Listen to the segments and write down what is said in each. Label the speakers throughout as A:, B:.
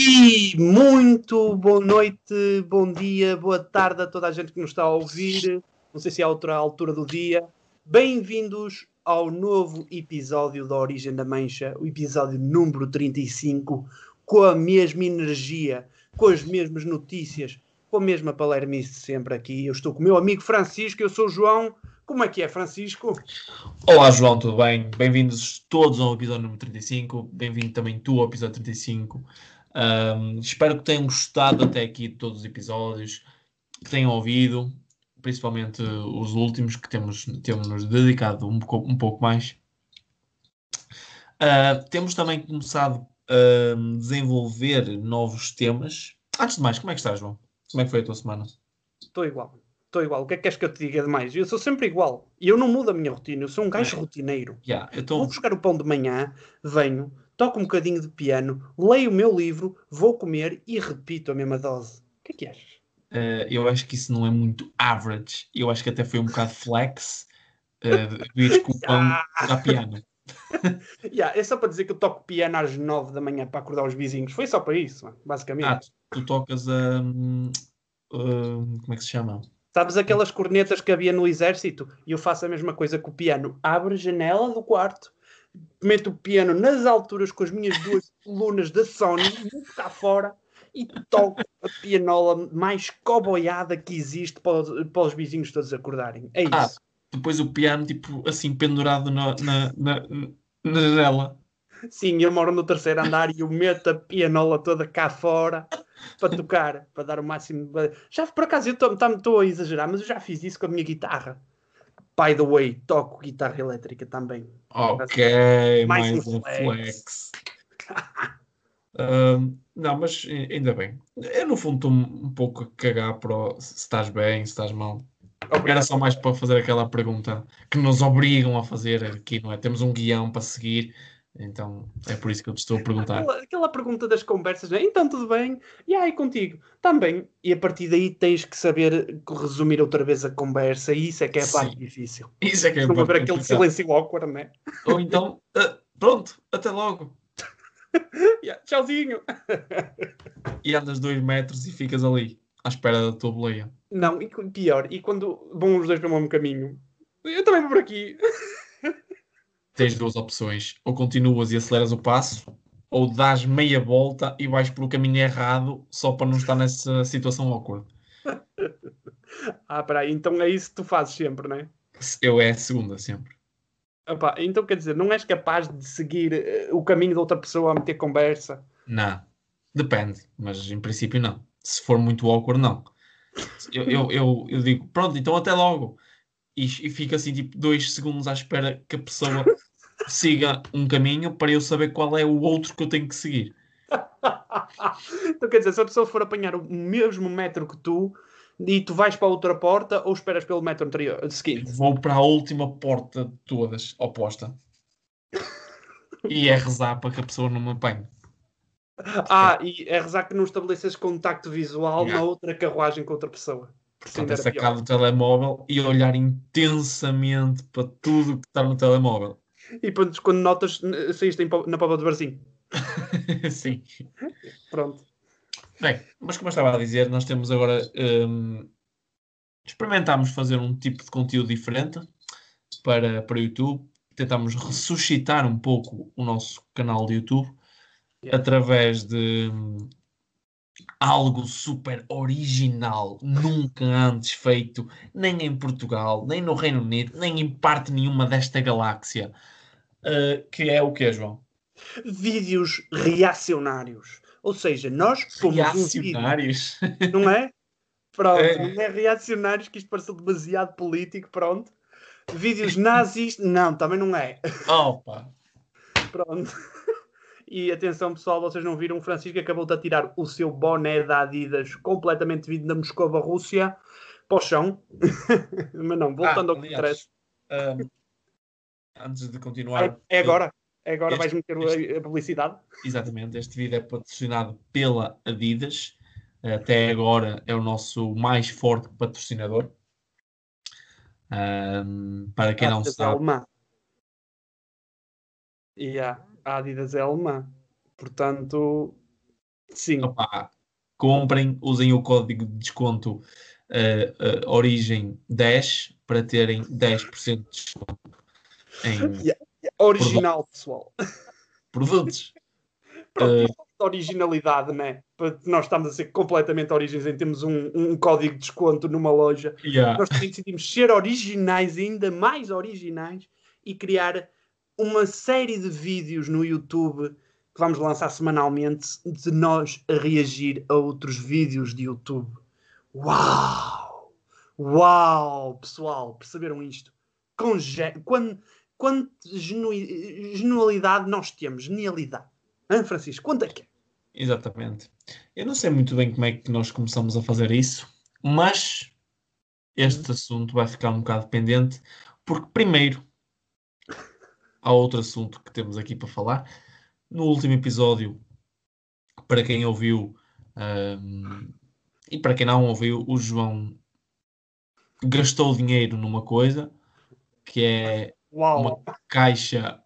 A: E muito boa noite, bom dia, boa tarde a toda a gente que nos está a ouvir. Não sei se é outra altura do dia. Bem-vindos ao novo episódio da Origem da Mancha, o episódio número 35, com a mesma energia, com as mesmas notícias, com a mesma palermice sempre aqui. Eu estou com o meu amigo Francisco, eu sou o João. Como é que é, Francisco?
B: Olá, João, tudo bem? Bem-vindos todos ao episódio número 35. Bem-vindo também tu ao episódio 35. Um, espero que tenham gostado até aqui de todos os episódios, que tenham ouvido, principalmente os últimos, que temos, temos nos dedicado um pouco, um pouco mais. Uh, temos também começado a desenvolver novos temas. Antes de mais, como é que estás, João? Como é que foi a tua semana?
A: Estou igual. Estou igual. O que é que queres que eu te diga demais? Eu sou sempre igual. E eu não mudo a minha rotina. Eu sou um gajo é. rotineiro.
B: Yeah, tô...
A: Vou buscar o pão de manhã, venho, toco um bocadinho de piano, leio o meu livro, vou comer e repito a mesma dose. O que é que achas?
B: Uh, eu acho que isso não é muito average. Eu acho que até foi um bocado flex uh, de com o pão da piano.
A: yeah, é só para dizer que eu toco piano às 9 da manhã para acordar os vizinhos. Foi só para isso, basicamente. Ah,
B: tu, tu tocas a. Um, um, como é que se chama?
A: Sabes aquelas cornetas que havia no exército? E eu faço a mesma coisa com o piano. Abro a janela do quarto, meto o piano nas alturas com as minhas duas colunas da Sony, cá fora e toco a pianola mais coboiada que existe para os, para os vizinhos todos acordarem. É ah, isso.
B: Ah, depois o piano, tipo, assim, pendurado na, na, na, na janela.
A: Sim, eu moro no terceiro andar e eu meto a pianola toda cá fora para tocar, para dar o máximo. Já por acaso eu estou a exagerar, mas eu já fiz isso com a minha guitarra. By the way, toco guitarra elétrica também.
B: Ok, mais, mais um flex. flex. um, não, mas ainda bem. Eu no fundo estou um pouco a cagar para se estás bem, se estás mal. Obrigado. Era só mais para fazer aquela pergunta que nos obrigam a fazer aqui, não é? Temos um guião para seguir então é por isso que eu te estou a perguntar.
A: Aquela, aquela pergunta das conversas, né? então tudo bem? E aí contigo? Também. E a partir daí tens que saber resumir outra vez a conversa, e isso é que é a parte Sim. difícil.
B: Isso é que é a
A: parte haver aquele silêncio awkward, né?
B: Ou então, uh, pronto, até logo.
A: yeah, tchauzinho.
B: e andas dois metros e ficas ali, à espera da tua boleia.
A: Não, e pior, e quando vão os dois para o mesmo caminho, eu também vou por aqui
B: tens duas opções. Ou continuas e aceleras o passo, ou dás meia volta e vais pelo caminho errado só para não estar nessa situação awkward.
A: ah, peraí, então é isso que tu fazes sempre, não é?
B: Eu é a segunda, sempre.
A: Opa, então quer dizer, não és capaz de seguir uh, o caminho de outra pessoa a meter conversa?
B: Não, depende, mas em princípio não. Se for muito awkward, não. Eu, eu, eu, eu digo, pronto, então até logo. E, e fico assim, tipo, dois segundos à espera que a pessoa siga um caminho para eu saber qual é o outro que eu tenho que seguir.
A: então quer dizer, se a pessoa for apanhar o mesmo metro que tu e tu vais para a outra porta ou esperas pelo metro anterior seguinte?
B: Vou para a última porta de todas, oposta. e é rezar para que a pessoa não me apanhe.
A: Ah, e é rezar que não estabeleças contacto visual yeah. na outra carruagem com outra pessoa.
B: Portanto, é sacar do telemóvel e olhar intensamente para tudo que está no telemóvel.
A: E depois, quando notas, saíste na pova do barzinho.
B: Sim.
A: Pronto.
B: Bem, mas como eu estava a dizer, nós temos agora. Um, experimentámos fazer um tipo de conteúdo diferente para, para o YouTube. Tentámos ressuscitar um pouco o nosso canal de YouTube yeah. através de um, algo super original, nunca antes feito, nem em Portugal, nem no Reino Unido, nem em parte nenhuma desta galáxia. Uh, que é o que, João?
A: Vídeos reacionários. Ou seja, nós
B: fomos Reacionários?
A: Um vídeo, não é? Pronto, é. não é reacionários, que isto pareceu demasiado político, pronto. Vídeos nazis, não, também não é.
B: Opa!
A: Pronto. E atenção, pessoal, vocês não viram, o Francisco acabou de atirar o seu boné da Adidas completamente vindo da Moscova, Rússia, para o chão. Mas não, voltando ah, ao que interessa. Um,
B: antes de continuar.
A: É, é agora. É agora este, vais meter este, a publicidade.
B: Exatamente. Este vídeo é patrocinado pela Adidas. Até agora é o nosso mais forte patrocinador. Um, para quem não sabe.
A: Alemã. Yeah, a Adidas é alemã. Portanto, Sim.
B: Opa, comprem, usem o código de desconto uh, uh, Origem 10 para terem 10% de desconto em
A: Yeah. Original, pessoal.
B: produtos.
A: Pronto, uh, originalidade, né? Nós estamos a ser completamente originais temos um, um código de desconto numa loja.
B: Yeah.
A: Nós também decidimos ser originais, ainda mais originais, e criar uma série de vídeos no YouTube que vamos lançar semanalmente de nós a reagir a outros vídeos de YouTube. Uau! Uau, pessoal, perceberam isto? Com ge... quando, quanto genu... nós temos, genialidade. Hã, Francisco? Quanto é que é?
B: Exatamente. Eu não sei muito bem como é que nós começamos a fazer isso, mas este assunto vai ficar um bocado pendente, porque primeiro há outro assunto que temos aqui para falar. No último episódio, para quem ouviu um, e para quem não ouviu, o João gastou dinheiro numa coisa que é
A: Uau.
B: uma caixa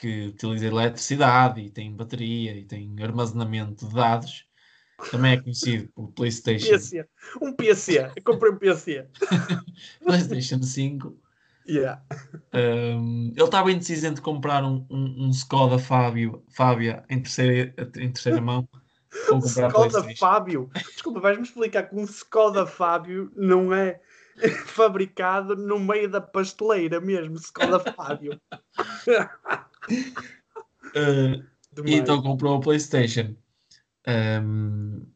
B: que utiliza eletricidade e tem bateria e tem armazenamento de dados. Também é conhecido por PlayStation.
A: PC. Um PC. Eu comprei um PC.
B: PlayStation 5.
A: Yeah.
B: Um, ele estava indeciso entre comprar um, um, um Skoda Fábio, Fábia em terceira, em terceira mão ou comprar
A: Skoda Fábio. Desculpa, vais-me explicar que um Skoda Fábio não é fabricado no meio da pasteleira mesmo, Skoda Fábio.
B: uh, e então comprou a PlayStation. Um,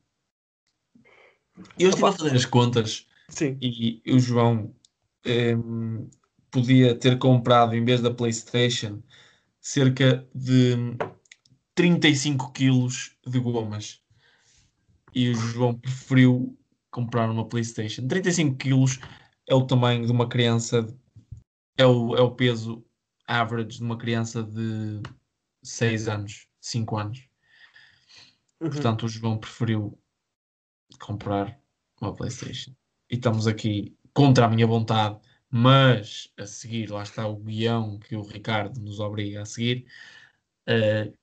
B: eu estive a fazer as contas
A: Sim.
B: e o João um, podia ter comprado, em vez da PlayStation, cerca de 35 quilos de gomas. E o João preferiu comprar uma PlayStation. 35 quilos é o tamanho de uma criança, é o, é o peso average de uma criança de 6 anos, 5 anos.
A: Uhum.
B: Portanto, o João preferiu comprar uma PlayStation. E estamos aqui contra a minha vontade, mas a seguir, lá está o guião que o Ricardo nos obriga a seguir. Uh,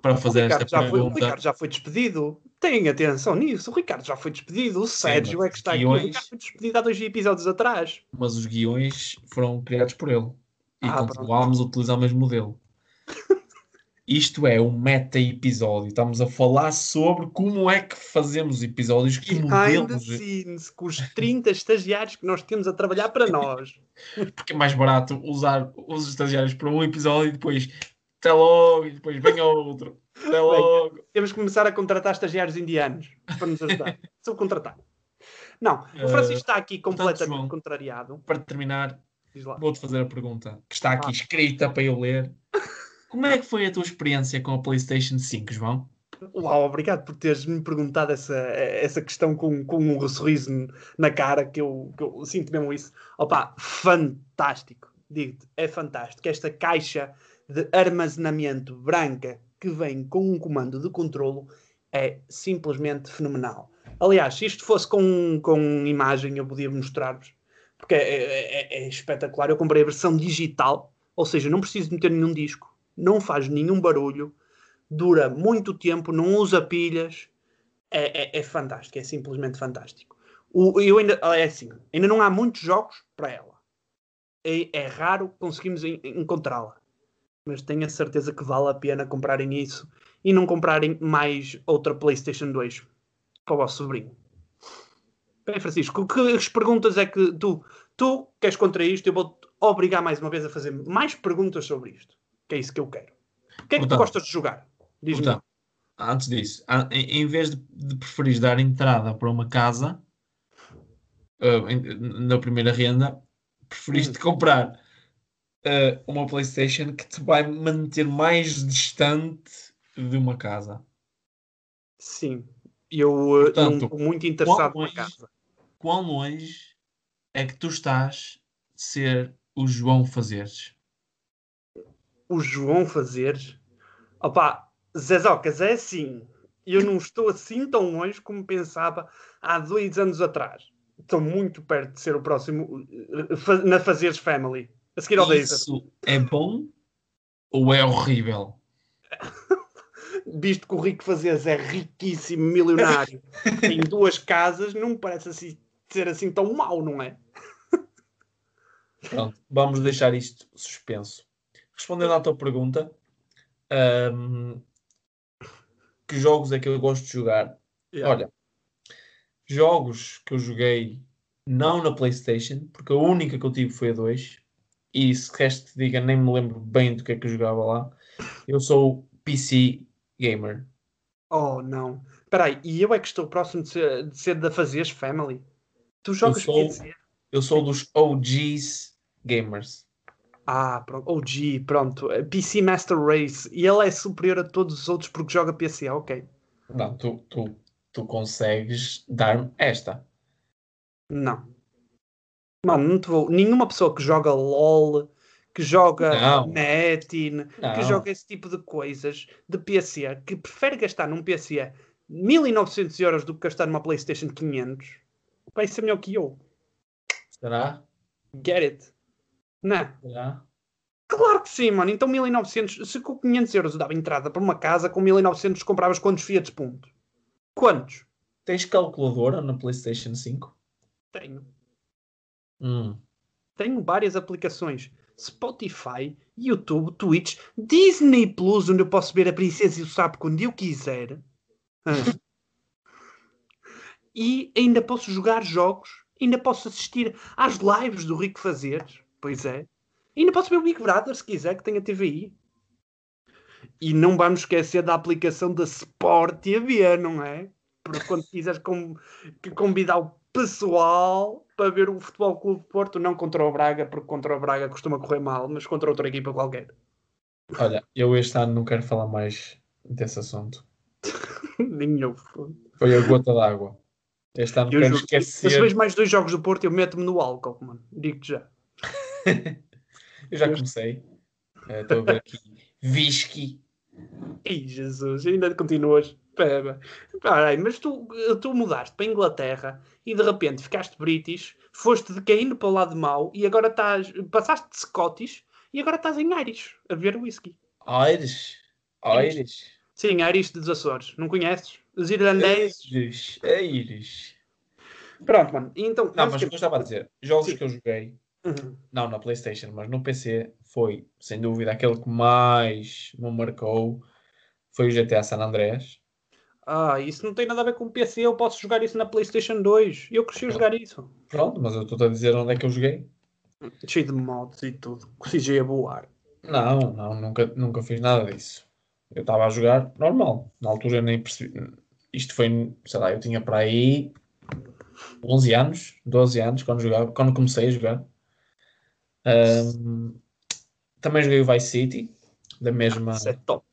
B: para fazer esta
A: já
B: pergunta.
A: Foi, o Ricardo já foi despedido. Tenha atenção nisso. O Ricardo já foi despedido. O Sérgio Sim, é que está guiões... aqui. O Ricardo foi despedido há dois episódios atrás.
B: Mas os guiões foram criados por ele. E ah, continuámos a utilizar o mesmo modelo. Isto é um meta-episódio. Estamos a falar sobre como é que fazemos episódios, que modelos...
A: scenes, com os 30 estagiários que nós temos a trabalhar para nós.
B: Porque é mais barato usar os estagiários para um episódio e depois até logo, e depois vem outro. Até logo. Bem,
A: temos que começar a contratar estagiários indianos para nos ajudar. Subcontratar. Não, o Francisco está aqui completamente Portanto, João, contrariado.
B: Para terminar, vou-te fazer a pergunta que está aqui ah. escrita para eu ler. Como é que foi a tua experiência com a PlayStation 5, João?
A: Uau, obrigado por teres-me perguntado essa, essa questão com, com um sorriso na cara, que eu, que eu sinto mesmo isso. Opa, fantástico. Digo-te, é fantástico. Esta caixa de armazenamento branca que vem com um comando de controlo é simplesmente fenomenal. Aliás, se isto fosse com, com imagem, eu podia mostrar-vos, porque é, é, é, espetacular. Eu comprei a versão digital, ou seja, não preciso meter nenhum disco não faz nenhum barulho, dura muito tempo, não usa pilhas, é, é, é fantástico, é simplesmente fantástico. O, eu ainda, é assim, ainda não há muitos jogos para ela. É, é raro conseguimos encontrá-la. Mas tenho a certeza que vale a pena comprarem isso e não comprarem mais outra PlayStation 2 para o vosso sobrinho. Bem, Francisco, que, perguntas é que tu, tu queres contra isto? Eu vou-te obrigar mais uma vez a fazer mais perguntas sobre isto que é isso que eu quero. O que é que tu gostas de jogar? Diz-me.
B: Antes disso, em vez de, de preferir dar entrada para uma casa uh, na primeira renda, preferiste hum. comprar uh, uma PlayStation que te vai manter mais distante de uma casa.
A: Sim, eu uh, não estou muito interessado
B: longe,
A: na casa.
B: Quão longe é que tu estás de ser o João Fazeres?
A: o João fazer. Opa, Zezocas, é assim. Eu não estou assim tão longe como pensava há dois anos atrás. Estou muito perto de ser o próximo eh, na Fazeres Family. A seguir ao
B: Isso é bom ou é horrível?
A: visto que o Rico Fazeres é riquíssimo, milionário, tem duas casas, não me parece assim, ser assim tão mau, não é?
B: Pronto, vamos deixar isto suspenso. Respondendo à tua pergunta, um, que jogos é que eu gosto de jogar? Yeah. Olha, jogos que eu joguei não na PlayStation, porque a única que eu tive foi a 2, e se queres te diga, nem me lembro bem do que é que eu jogava lá. Eu sou PC gamer.
A: Oh, não. Espera aí, e eu é que estou próximo de ser, de ser da Fazeres Family? Tu jogas
B: eu sou, PC? Eu sou dos OGs gamers.
A: Ah, pronto. OG, pronto. PC Master Race. E ele é superior a todos os outros porque joga PC, ok.
B: Não, tu, tu, tu consegues dar-me esta.
A: Não. Mano, não te vou. Nenhuma pessoa que joga LOL, que joga não. Não. que joga esse tipo de coisas de PC, que prefere gastar num PC 1900 euros do que gastar numa PlayStation 500, vai ser melhor que eu.
B: Será?
A: Get it? Não.
B: Será?
A: Claro que sim, mano. Então 1900, se com 500 euros dava entrada para uma casa, com 1900 compravas quantos Fiat Punto? Quantos?
B: Tens calculadora na PlayStation 5?
A: Tenho.
B: Hum.
A: Tenho várias aplicações. Spotify, YouTube, Twitch, Disney Plus, onde eu posso ver a Princesa e o Sapo quando eu quiser. e ainda posso jogar jogos, ainda posso assistir às lives do Rico Fazeres. Pois é. Ainda posso ver o Big Brother se quiser, que tenha TVI. E não vamos esquecer da aplicação da Sport TV, não é? Porque quando quiseres com, convidar o pessoal para ver o Futebol Clube Porto, não contra o Braga, porque contra o Braga costuma correr mal, mas contra outra equipa qualquer.
B: Olha, eu este ano não quero falar mais desse assunto.
A: Nenhum.
B: Foi a gota d'água. Este ano eu quero
A: jogo, esquecer. Se vejo mais dois jogos do Porto, eu meto-me no álcool, mano. Digo-te já.
B: eu já comecei. Eh, estou uh, a ver aqui. Whisky.
A: Ei, Jesus, ainda continuas. Pera, pera, mas tu, tu mudaste para a Inglaterra e de repente ficaste British, foste decaindo para o lado mau e agora estás. passaste de Scottish e agora estás em Irish a ver whisky.
B: Irish? Irish?
A: Sim, Irish dos Açores. Não conheces? Os irlandeses.
B: Irish. Irish.
A: Pronto, mano. Então,
B: não, mas o que eu estava a dizer, jogos Sim. que eu joguei, uhum. não na PlayStation, mas no PC, foi sem dúvida aquele que mais me marcou foi o GTA San Andreas.
A: Ah, isso não tem nada a ver com o PC, eu posso jogar isso na PlayStation 2. Eu cresci a jogar isso.
B: Pronto, mas eu estou a dizer onde é que eu joguei.
A: Cheio de mods e tudo. Consegui a voar.
B: Não, não, nunca, nunca fiz nada disso. Eu estava a jogar normal. Na altura eu nem percebi. Isto foi, sei lá, eu tinha para aí 11 anos, 12 anos quando jogava, quando comecei a jogar. Um, também joguei o Vice City, da mesma.
A: Isso é top.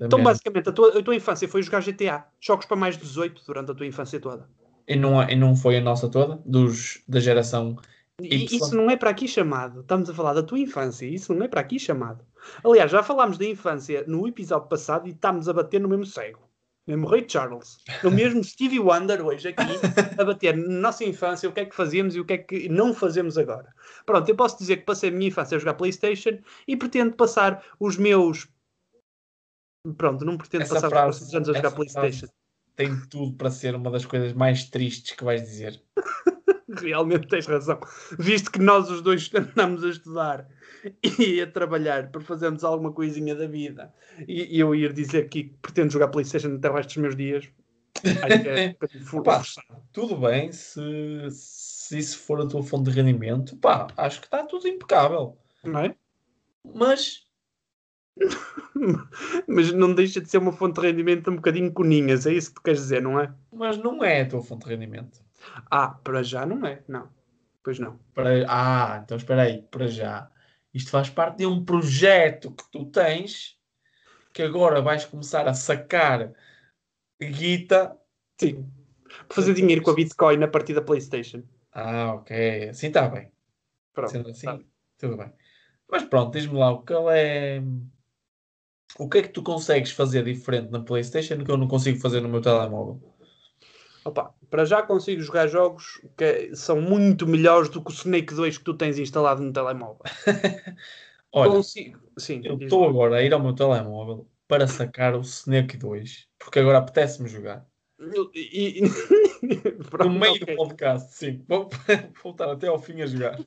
A: Então, basicamente, a tua, a tua infância foi jogar GTA, jogos para mais de 18 durante a tua infância toda.
B: E não, e não foi a nossa toda, dos, da geração.
A: Y. Isso não é para aqui chamado. Estamos a falar da tua infância, isso não é para aqui chamado. Aliás, já falámos da infância no episódio passado e estamos a bater no mesmo cego. Mesmo Ray Charles. O mesmo Stevie Wonder hoje aqui a bater na nossa infância o que é que fazíamos e o que é que não fazemos agora. Pronto, eu posso dizer que passei a minha infância a jogar Playstation e pretendo passar os meus Pronto, não pretendo essa passar frase, os anos a jogar Playstation.
B: Tem tudo para ser uma das coisas mais tristes que vais dizer.
A: Realmente tens razão. Visto que nós os dois andamos a estudar e a trabalhar para fazermos alguma coisinha da vida e, eu ir dizer que pretendo jogar Playstation até o resto dos meus dias, acho que é
B: pá, Tudo bem, se, se isso for a tua fonte de rendimento, pá, acho que está tudo impecável.
A: Não é?
B: Mas
A: Mas não deixa de ser uma fonte de rendimento um bocadinho coninhas, é isso que tu queres dizer, não é?
B: Mas não é a tua fonte de rendimento.
A: Ah, para já não é, não. Pois não.
B: Para... Ah, então espera aí, para já. Isto faz parte de um projeto que tu tens que agora vais começar a sacar guita.
A: Sim. Para fazer dinheiro com a Bitcoin a partir da PlayStation.
B: Ah, ok. Assim está bem. Pronto. Sendo assim, tá. tudo bem. Mas pronto, diz-me lá, o que é o que é que tu consegues fazer diferente na PlayStation que eu não consigo fazer no meu telemóvel?
A: Opa, para já consigo jogar jogos que são muito melhores do que o Snake 2 que tu tens instalado no telemóvel.
B: Olha, consigo. Sim, eu estou agora a ir ao meu telemóvel para sacar o Snake 2, porque agora apetece-me jogar.
A: E.
B: Pronto, no meio okay. do podcast, sim. Vou voltar até ao fim a jogar.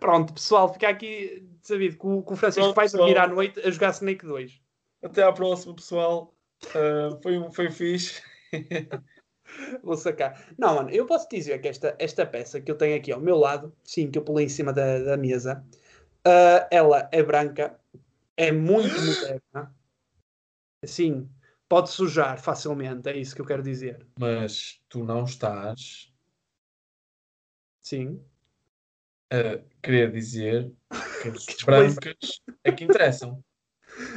A: Pronto, pessoal, fica aqui sabido que o, que o Francisco vai dormir à noite a jogar Snake 2.
B: Até à próxima, pessoal. Uh, foi, foi fixe.
A: Vou sacar. Não, mano, eu posso dizer que esta, esta peça que eu tenho aqui ao meu lado, sim, que eu pulei em cima da, da mesa, uh, ela é branca, é muito moderna. Sim, pode sujar facilmente, é isso que eu quero dizer.
B: Mas tu não estás.
A: Sim.
B: A querer dizer que as brancas é que interessam.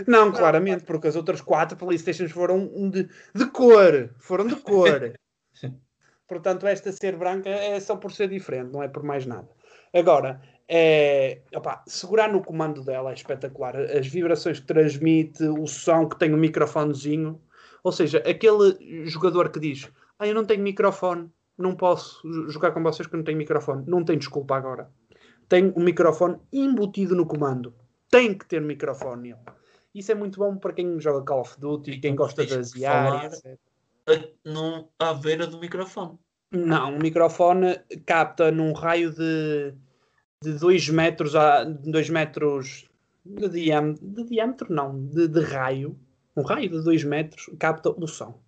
A: Não, claramente, porque as outras quatro Playstations foram de, de cor. Foram de cor. Portanto, esta ser branca é só por ser diferente, não é por mais nada. Agora, é, opa, segurar no comando dela é espetacular. As vibrações que transmite, o som que tem o um microfonezinho. Ou seja, aquele jogador que diz: Ah, eu não tenho microfone, não posso jogar com vocês porque não tenho microfone. Não tem desculpa agora. Tem o um microfone embutido no comando. Tem que ter microfone. Isso é muito bom para quem joga Call of Duty, quem gosta das IAs,
B: no, à beira do microfone.
A: Não, o microfone capta num raio de, de 2 metros a 2 metros de diâmetro, de diâmetro não, de, de raio, um raio de 2 metros capta o som.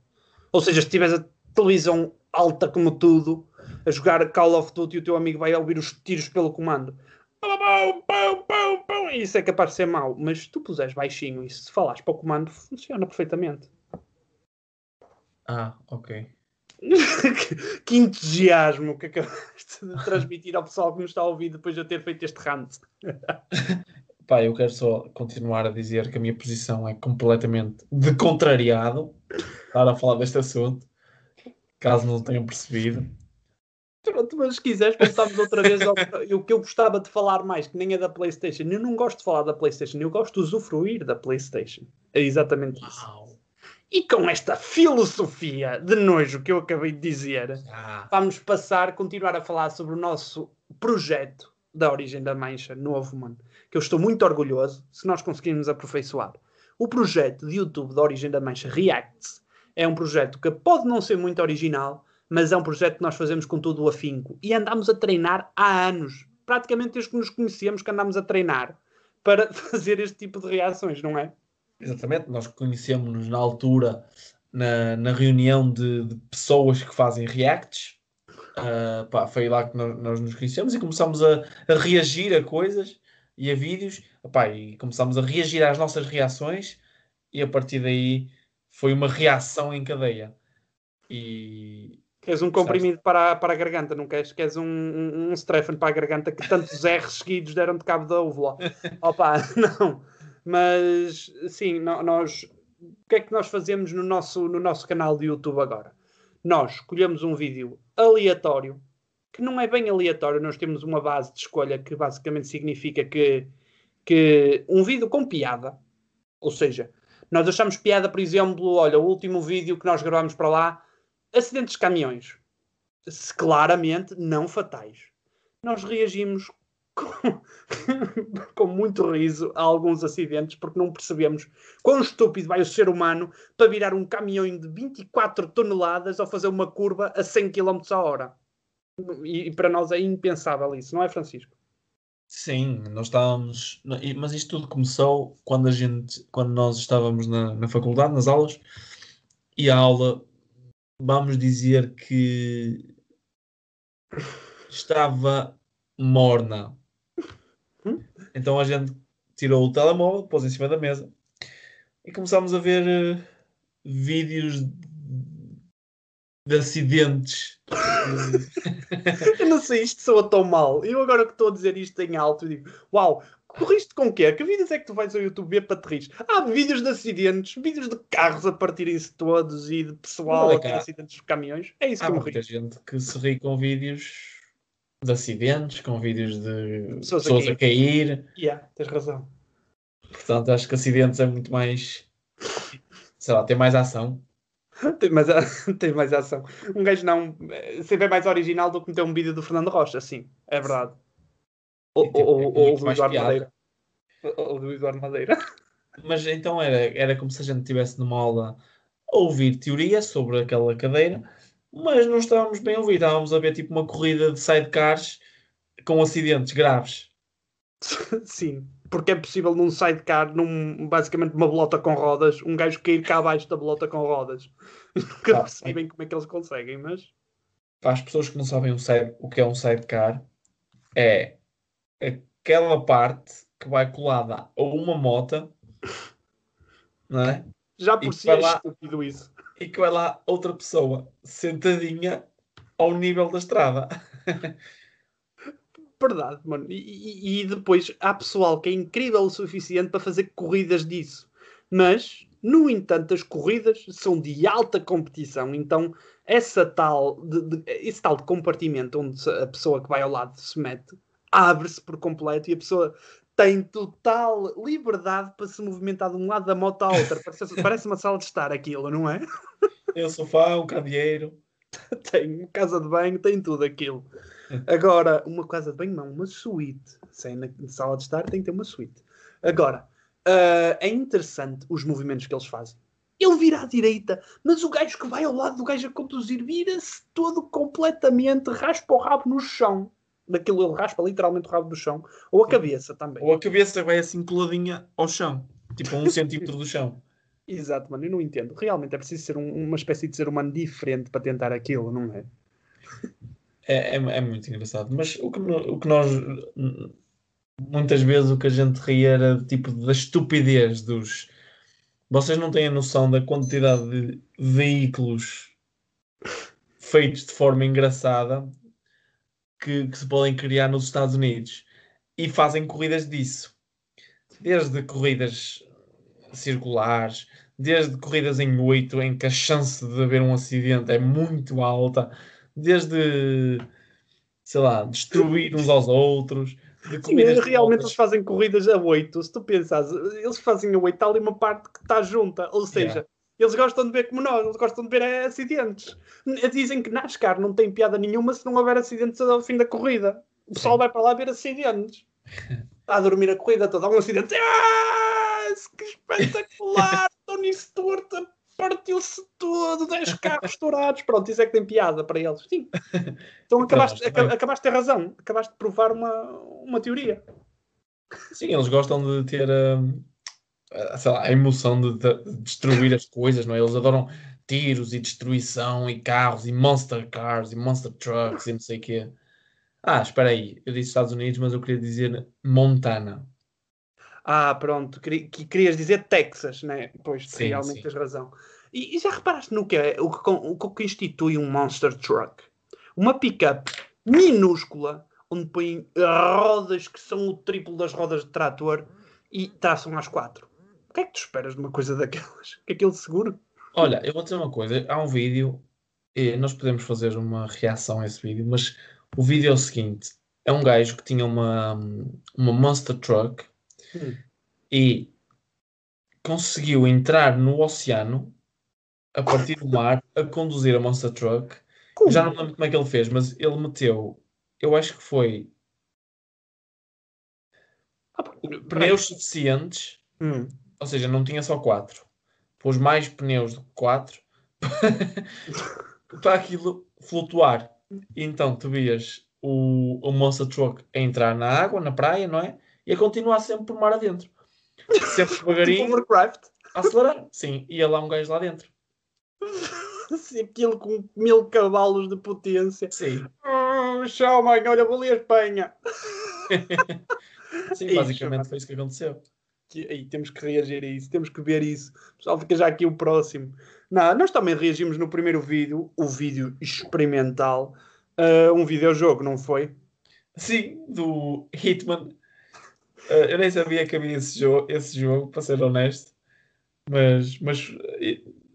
A: Ou seja, se tiveres a televisão alta como tudo, a jogar Call of Duty, o teu amigo vai ouvir os tiros pelo comando. Pum, pum, pum, pum, isso é capaz de ser mau, mas se tu puseres baixinho e se falares para o comando, funciona perfeitamente.
B: Ah, ok.
A: que entusiasmo que acabaste de transmitir ao pessoal que nos está a ouvir depois de eu ter feito este rant.
B: Pá, eu quero só continuar a dizer que a minha posição é completamente de contrariado estar a falar deste assunto, caso não tenham percebido.
A: Pronto, mas se quiseres, voltamos outra vez ao o que eu gostava de falar mais, que nem é da PlayStation. Eu não gosto de falar da PlayStation, eu gosto de usufruir da PlayStation. É exatamente isso. E com esta filosofia de nojo que eu acabei de dizer, ah. vamos passar, continuar a falar sobre o nosso projeto da Origem da Mancha, novo, mano. Que eu estou muito orgulhoso se nós conseguirmos aperfeiçoar. O projeto de YouTube da Origem da Mancha Reacts é um projeto que pode não ser muito original, mas é um projeto que nós fazemos com todo o afinco e andamos a treinar há anos. Praticamente desde que nos conhecemos que andamos a treinar para fazer este tipo de reações, não é?
B: Exatamente, nós conhecemos-nos na altura na, na reunião de, de, pessoas que fazem reacts. Uh, pá, foi lá que nós, nós, nos conhecemos e começámos a, a, reagir a coisas e a vídeos e começámos a reagir às nossas reações e a partir daí foi uma reação em cadeia. E,
A: Queres um comprimido para, para a garganta, não queres? Queres um, um, um Streffen para a garganta que tantos R's seguidos deram de cabo da úvula? Opa, não. Mas, sim, nós... O que é que nós fazemos no nosso, no nosso canal de YouTube agora? Nós escolhemos um vídeo aleatório, que não é bem aleatório, nós temos uma base de escolha que basicamente significa que, que um vídeo com piada, ou seja, nós achamos piada, por exemplo, olha, o último vídeo que nós gravamos para lá, acidentes de caminhões, claramente não fatais. Nós reagimos com, com, muito riso a alguns acidentes porque não percebemos quão estúpido vai o ser humano para virar um caminhão de 24 toneladas ao fazer uma curva a 100 km a hora. E, e para nós é impensável isso, não é, Francisco?
B: Sim, nós estávamos. Mas isto tudo começou quando a gente, quando nós estávamos na, na faculdade, nas aulas, e a aula, vamos dizer que estava morna. Hum? Então a gente tirou o telemóvel, pôs em cima da mesa e começámos a ver uh, vídeos de acidentes.
A: eu não sei, isto soa tão mal. Eu agora que estou a dizer isto em alto, digo: Uau, corriste com o quê? Que vídeos é que tu vais ao YouTube ver para te rir? Ah, vídeos de acidentes, vídeos de carros a partirem-se todos e de pessoal a ter acidentes de caminhões. É isso
B: Há
A: que
B: me ri. muita gente que se ri com vídeos de acidentes, com vídeos de pessoas, pessoas a, cair. a cair.
A: Yeah, tens razão.
B: Portanto, acho que acidentes é muito mais. Sei lá, tem mais ação.
A: tem, mais, tem mais ação. Um gajo não. Sempre é mais original do que meter um vídeo do Fernando Rocha, sim, é verdade. Ou, ou, ou, ou do Eduardo piada. Madeira. Ou do Eduardo Madeira.
B: mas então era, era como se a gente estivesse numa aula a ouvir teoria sobre aquela cadeira, mas não estávamos bem a ouvir, estávamos a ver tipo uma corrida de sidecars com acidentes graves.
A: Sim, porque é possível num sidecar, num, basicamente uma bolota com rodas, um gajo cair cá abaixo da bolota com rodas. Nunca ah, percebem como é que eles conseguem, mas.
B: Para as pessoas que não sabem o, side, o que é um sidecar, é aquela parte que vai colada a uma moto, não é?
A: Já por si é lá, estúpido isso.
B: E que vai lá outra pessoa sentadinha ao nível da estrada.
A: Verdade, mano. E, e, depois há pessoal que é incrível o suficiente para fazer corridas disso. Mas, no entanto, as corridas são de alta competição. Então, essa tal de, de, esse tal de compartimento onde a pessoa que vai ao lado se mete abre-se por completo e a pessoa tem total liberdade para se movimentar de um lado da moto à outra. Parece, parece uma sala de estar aquilo, não é?
B: Tem um sofá, um candeeiro.
A: tem casa de banho, tem tudo aquilo. Agora, uma casa de banho não, uma suíte. Sem na sala de estar tem que ter uma suíte. Agora, uh, é interessante os movimentos que eles fazem. Ele vira à direita, mas o gajo que vai ao lado do gajo a conduzir vira-se todo completamente, raspa o rabo no chão. Daquilo ele raspa literalmente o rabo do chão. Ou a cabeça também.
B: Ou a cabeça vai assim coladinha ao chão. Tipo a um centímetro do chão.
A: Exato, mano, eu não entendo. Realmente é preciso ser um, uma espécie de ser humano diferente para tentar aquilo, não é?
B: É, é, é muito engraçado. Mas o que, o que nós muitas vezes o que a gente ria era tipo da estupidez dos. Vocês não têm a noção da quantidade de veículos feitos de forma engraçada que, que se podem criar nos Estados Unidos e fazem corridas disso. Desde corridas circulares, desde corridas em oito, em que a chance de haver um acidente é muito alta, desde, sei lá, destruir uns aos outros.
A: Sim, realmente eles fazem corridas a oito. Se tu pensas, eles fazem a oito, está ali uma parte que está junta, ou seja, yeah. eles gostam de ver como nós, eles gostam de ver acidentes. Dizem que NASCAR não tem piada nenhuma se não houver acidentes ao fim da corrida. O pessoal Sim. vai para lá ver acidentes. Está a dormir a corrida toda, há um acidente. Ah, que espetacular! Tony Stewart partiu-se todo, 10 carros estourados. Pronto, isso é que tem piada para eles. Sim. Então acabaste, acabaste de ter razão. Acabaste de provar uma, uma teoria.
B: Sim, eles gostam de ter a, sei lá, a emoção de, de, destruir as coisas, não é? Eles adoram tiros e destruição e carros e monster cars e monster trucks e não sei o quê. Ah, espera aí. Eu disse Estados Unidos, mas eu queria dizer Montana.
A: Ah, pronto, que querias dizer Texas, né? Pois, sim, realmente sim. tens razão. E, e, já reparaste no que é o que, o que constitui um monster truck? Uma pickup minúscula, onde põem rodas que são o triplo das rodas de trator e traçam às quatro. O que é que tu esperas de uma coisa daquelas? Que aquele seguro?
B: Olha, eu vou dizer uma coisa. Há um vídeo, e nós podemos fazer uma reação a esse vídeo, mas o vídeo é o seguinte: é um gajo que tinha uma, uma monster truck hum. e conseguiu entrar no oceano a partir do mar a conduzir a Monster Truck. Como? Já não lembro como é que ele fez, mas ele meteu, eu acho que foi ah, pneus suficientes, hum. ou seja, não tinha só quatro, pôs mais pneus do que quatro para aquilo flutuar. Então tu vias o, o Monster Truck a entrar na água, na praia, não é? E a continuar sempre por mar adentro. Sempre devagarinho. tipo a acelerar. Sim, ia lá um gajo lá dentro.
A: Aquilo com mil cavalos de potência.
B: Sim.
A: Oh, tchau, mãe, olha, vou ali a Espanha.
B: Sim, basicamente foi isso que aconteceu.
A: Aí, temos que reagir a isso, temos que ver isso. Pessoal, fica já aqui o próximo. Não, nós também reagimos no primeiro vídeo, o vídeo experimental, uh, um videojogo, não foi?
B: Sim, do Hitman. Uh, eu nem sabia que havia esse jogo, esse jogo, para ser honesto. Mas, mas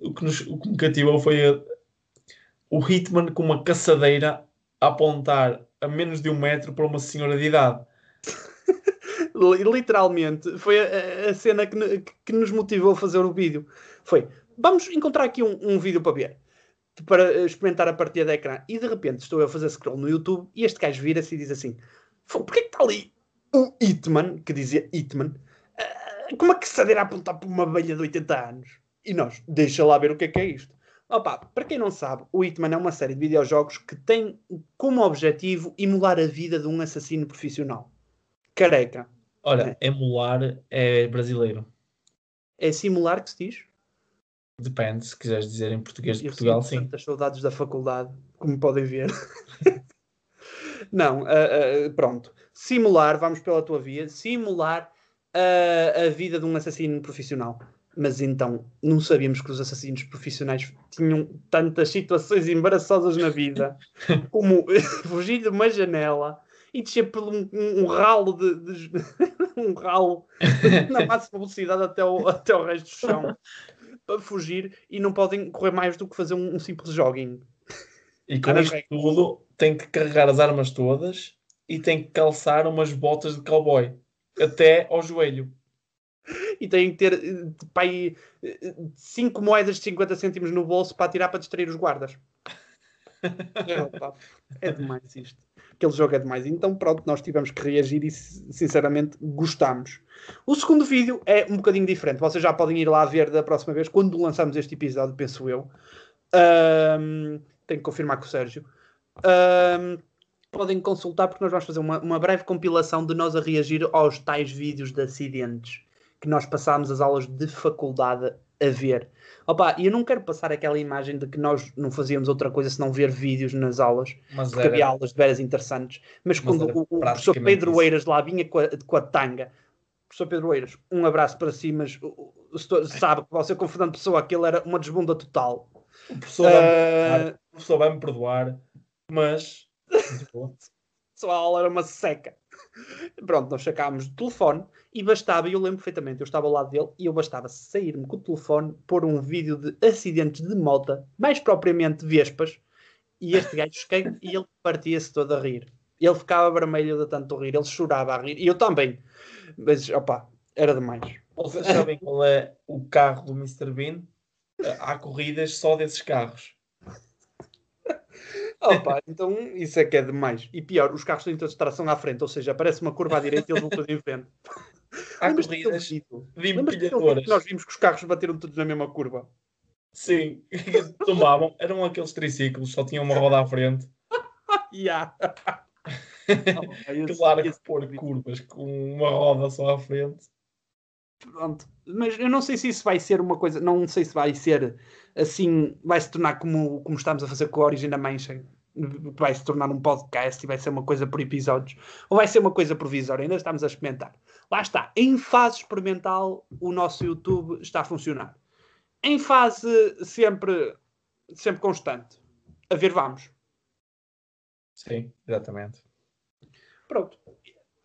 B: o que, nos, o que me cativou foi a, o Hitman com uma caçadeira a apontar a menos de um metro para uma senhora de idade.
A: Literalmente, foi a, a cena que, que, nos motivou a fazer o vídeo. Foi, vamos encontrar aqui um, um vídeo para ver, para experimentar a partida de ecrã. E de repente estou eu a fazer scroll no YouTube e este gajo vira-se e diz assim: porquê que está ali o Hitman, que dizia Hitman, Como é que se irá apontar para uma velha de 80 anos? E nós, deixa lá ver o que é que é isto. Opa, para quem não sabe, o Hitman é uma série de videojogos que tem como objetivo emular a vida de um assassino profissional. Careca.
B: Olha, emular é brasileiro.
A: É simular que se diz?
B: Depende, se quiseres dizer em português de
A: Eu
B: Portugal, sim.
A: tantas saudades da faculdade, como podem ver. não, ah, ah, pronto. Simular, vamos pela tua via, simular ah, a vida de um assassino profissional. Mas então, não sabíamos que os assassinos profissionais tinham tantas situações embaraçosas na vida, como fugir de uma janela e descer por um, um- um ralo de, de- um ralo na máxima velocidade até o, até o resto do chão para fugir e não podem correr mais do que fazer um, um simples jogging.
B: E com isto tudo, tem que carregar as armas todas e tem que calçar umas botas de cowboy até ao joelho.
A: E têm que ter eh, pá, aí, 5 moedas de 50 cêntimos no bolso para tirar para distrair os guardas. É, é demais isto. Aquele jogo é demais. Então, pronto, nós tivemos que reagir e, sinceramente, gostámos. O segundo vídeo é um bocadinho diferente. Vocês já podem ir lá ver da próxima vez, quando lançamos este episódio, penso eu. Ahm, tenho que confirmar com o Sérgio. Ahm, podem consultar, porque nós vamos fazer uma, uma breve compilação de nós a reagir aos tais vídeos de acidentes que nós passámos as aulas de faculdade a ver. Opa, e eu não quero passar aquela imagem de que nós não fazíamos outra coisa senão ver vídeos nas aulas,
B: Mas
A: porque havia
B: era,
A: aulas de veras interessantes. Mas,
B: Mas
A: quando o, o professor Pedro. Eiras lá vinha com a, com a tanga, professor Pedro Eiras, um abraço para si, mas o- o- sabe que você confundando pessoa, aquele era uma desbunda total.
B: o professor vai-me
A: Ah,
B: perdoar, o professor vai-me perdoar, mas
A: só a aula era uma seca. Pronto, nós sacámos do telefone e bastava, e eu lembro perfeitamente, eu estava ao lado dele e eu bastava sair-me com o telefone, pôr um vídeo de acidentes de moto, mais propriamente vespas, e este gajo cheguei e ele partia-se todo a rir. Ele ficava vermelho de tanto rir, ele chorava a rir, e eu também. Mas, opa, era demais.
B: vocês sabem qual é o carro do Mr. Bean? Há corridas só desses carros.
A: Opa, então isso é que é demais. E pior, os carros têm toda distração à frente, ou seja, aparece uma curva à direita e eles vão todos em frente.
B: Há corridas empilhadoras.
A: que nós vimos que os carros bateram todos na mesma curva?
B: Sim, tomavam. Eram aqueles triciclos, só tinham uma roda à frente.
A: Yeah.
B: Claro que pôr curvas com uma roda só à frente.
A: Pronto. Mas eu não sei se isso vai ser uma coisa, não sei se vai ser assim, vai se tornar como, como estamos a fazer com a Origin da Mansion, vai se tornar um podcast e vai ser uma coisa por episódios, ou vai ser uma coisa provisória, ainda estamos a experimentar. Lá está, em fase experimental, o nosso YouTube está a funcionar. Em fase sempre, sempre constante. A ver, vamos.
B: Sim, exatamente.
A: Pronto.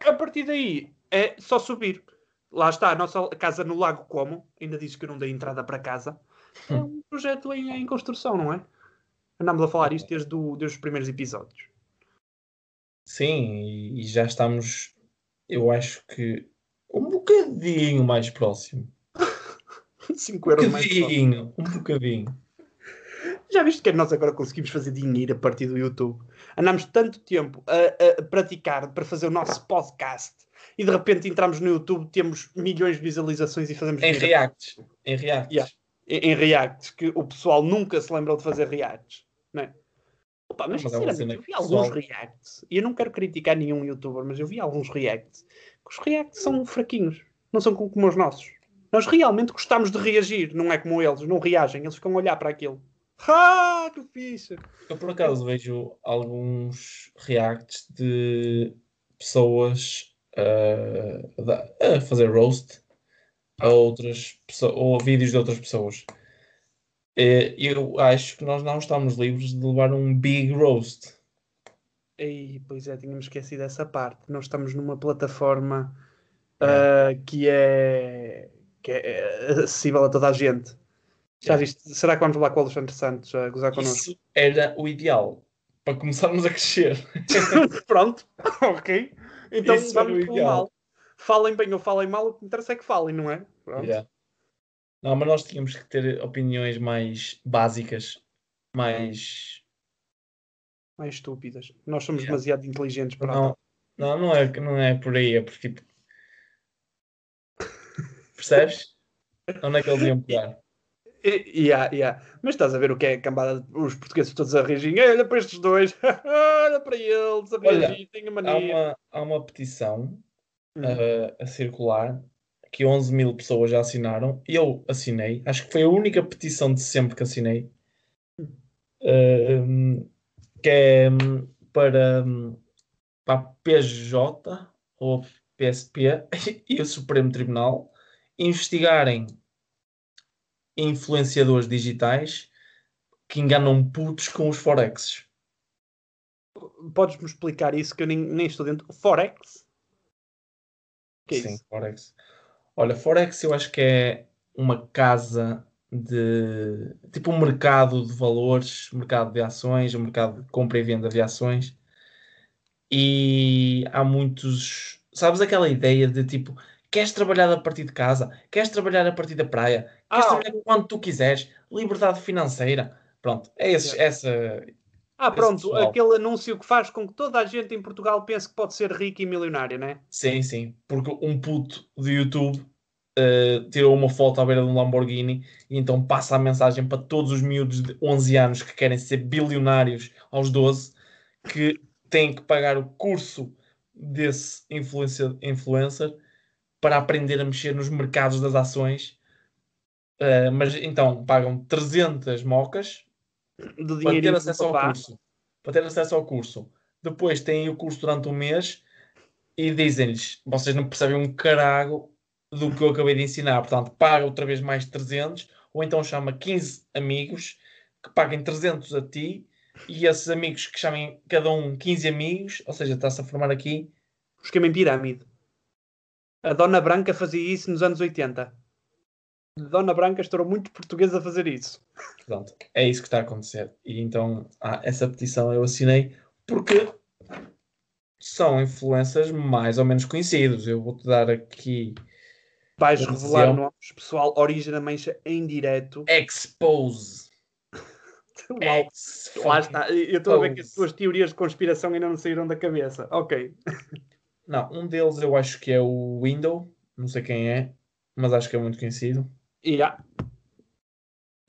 A: A partir daí é só subir. Lá está a nossa casa no Lago Como. Ainda dizes que eu não dei entrada para casa. É um projeto em, em construção, não é? Andámos a falar isto desde, o- desde os primeiros episódios.
B: Sim, e, e já estamos, eu acho que um bocadinho mais próximo.
A: 5
B: Um
A: euros mais. só.
B: bocadinho, um bocadinho.
A: Já viste que é nós agora conseguimos fazer dinheiro a partir do YouTube? Andámos tanto tempo a, a praticar para fazer o nosso podcast e de repente entramos no YouTube, temos milhões de visualizações e fazemos
B: Em reacts. Em reacts.
A: Yeah. em, em reacts, que o pessoal nunca se lembrou de fazer reacts, não é? Opa, mas,
B: Mas é
A: sinceramente, eu vi alguns
B: pessoal-
A: reacts, e eu não quero criticar nenhum youtuber, mas eu vi alguns reacts, que os reacts são fraquinhos, não são como, como os nossos. Nós realmente gostamos de reagir, não é como eles, não reagem, eles ficam a olhar para aquilo. Ah, que fixe!
B: Eu por acaso vejo alguns reacts de pessoas ah, da- a fazer roast a outras pessoas, ou vídeos de outras pessoas. Eh, Eu acho que nós não estamos livres de levar um big roast.
A: Ei, pois é, tínhamos esquecido essa parte. Nós estamos numa plataforma ah, que, é, que é acessível a toda a gente. Já
B: Yeah.
A: viste? Será que vamos lá com o Alexandre Santos a gozar connosco?
B: Isso era o ideal para começarmos a crescer.
A: Pronto, ok. Então
B: Isso o
A: vamos pelo mal. Falem bem ou falem mal, o que interessa é que falem, não é?
B: Yeah. Não, mas nós tínhamos que ter opiniões mais básicas, mais.
A: Mais estúpidas. Nós somos
B: Yeah.
A: demasiado inteligentes para
B: Não, não, não, é, não é por aí, é porque tipo. Percebes? Onde é que eles iam pegar?
A: Yeah, yeah. Mas estás a ver o que é a cambada, os portugueses todos a reagir. Olha para estes dois, olha para eles, a reagir, tem a mania.
B: Há uma, há uma petição hum. uh, a circular que 11 mil pessoas já assinaram. Eu assinei, acho que foi a única petição de sempre que assinei. Uh, que é hum, para, para a PJ ou PSP e o Supremo Tribunal investigarem influenciadores digitais que enganam putos com os Forex.
A: Podes-me explicar isso que eu nem, nem estou dentro? Forex?
B: Que é Sim? Forex. Olha, Forex eu acho que é uma casa de tipo um mercado de valores, mercado de ações, um mercado de compra e venda de ações. E há muitos, sabes aquela ideia de tipo, queres trabalhar a partir de casa, queres trabalhar a partir da praia, queres ah, trabalhar quando tu quiseres, liberdade financeira. Pronto, é esse, essa.
A: Ah, pronto, aquele anúncio que faz com que toda a gente em Portugal pense que pode ser rico e milionário, não é?
B: Sim, sim, porque um puto do YouTube uh, tirou uma foto à beira de um Lamborghini e então passa a mensagem para todos os miúdos de 11 anos que querem ser bilionários aos 12 que têm que pagar o curso desse influencer, influencer para aprender a mexer nos mercados das ações. Uh, mas então pagam 300 mocas para ter acesso ao curso. Para ter acesso ao curso. Depois têm o curso durante um mês e dizem-lhes: vocês não percebem um carago do que eu acabei de ensinar. Portanto, paga outra vez mais 300, ou então chama 15 amigos que paguem 300 a ti e esses amigos que chamem cada um 15 amigos, ou seja, está-se a formar aqui.
A: O esquema em pirâmide. A Dona Branca fazia isso nos anos 80. A Dona Branca estourou muito português a fazer isso.
B: Pronto, é isso que está a acontecer. E então, ah, essa petição eu assinei porque são influências mais ou menos conhecidos. Eu vou-te dar aqui.
A: Vais revelar nomes, pessoal, Origem da Mancha em direto.
B: Expose.
A: Uau. Lá está. Eu estou a ver que as tuas teorias de conspiração ainda não saíram da cabeça. Ok.
B: Não, um deles eu acho que é o Window, não sei quem é, mas acho que é muito conhecido.
A: Yeah.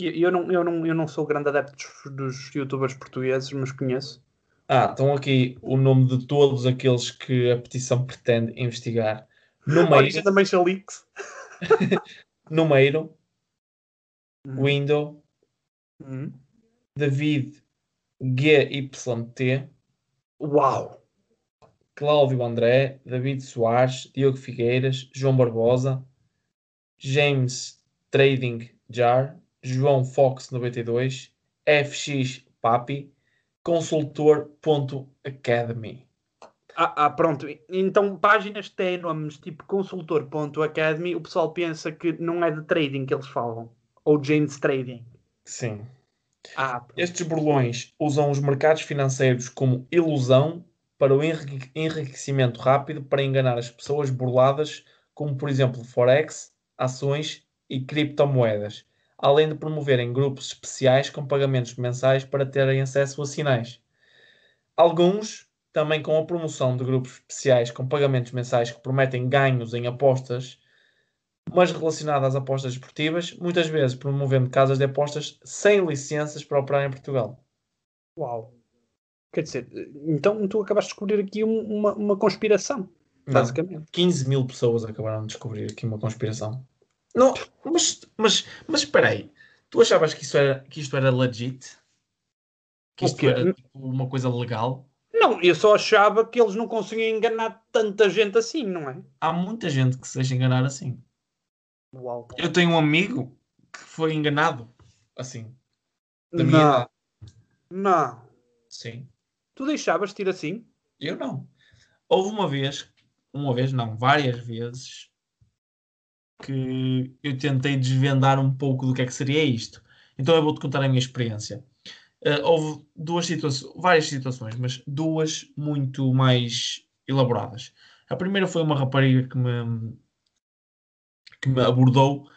A: Eu não, eu, não, eu não sou grande adepto dos, youtubers portugueses, mas conheço.
B: Ah, estão aqui o nome de todos aqueles que a petição pretende investigar.
A: Numeiro. também Leaks.
B: Numeiro. Hum. Window. Hum. David GYT.
A: Uau!
B: Cláudio André, David Soares, Diogo Figueiras, João Barbosa, James Trading Jar, João Fox 92, FX Papi, consultor.academy.
A: Ah, ah, pronto. Então, páginas que têm nomes tipo consultor.academy, o pessoal pensa que não é de trading que eles falam. Ou James Trading.
B: Sim. Ah, Estes burlões usam os mercados financeiros como ilusão para o enriquecimento rápido para enganar as pessoas burladas, como por exemplo Forex, ações e criptomoedas, além de promoverem grupos especiais com pagamentos mensais para terem acesso a sinais. Alguns também com a promoção de grupos especiais com pagamentos mensais que prometem ganhos em apostas, mas relacionadas às apostas esportivas, muitas vezes promovendo casas de apostas sem licenças para operar em Portugal.
A: Uau! Quer dizer, então tu acabaste de descobrir aqui uma, uma conspiração, basicamente. Não,
B: 15 mil pessoas acabaram de descobrir aqui uma conspiração. Não, mas, mas, mas espera aí. Tu achavas que, isso era, que isto era legit? Que isto era tipo, uma coisa legal?
A: Não, eu só achava que eles não conseguiam enganar tanta gente assim, não é?
B: Há muita gente que se deixa enganar assim.
A: Uau.
B: Eu tenho um amigo que foi enganado assim.
A: Da minha não. idade. Não.
B: Sim.
A: Tu deixavas de ir assim?
B: Eu não. Houve uma vez, uma vez não, várias vezes, que eu tentei desvendar um pouco do que é que seria isto. Então eu vou-te contar a minha experiência. Uh, houve duas situações, várias situações, mas duas muito mais elaboradas. A primeira foi uma rapariga que me, que me abordou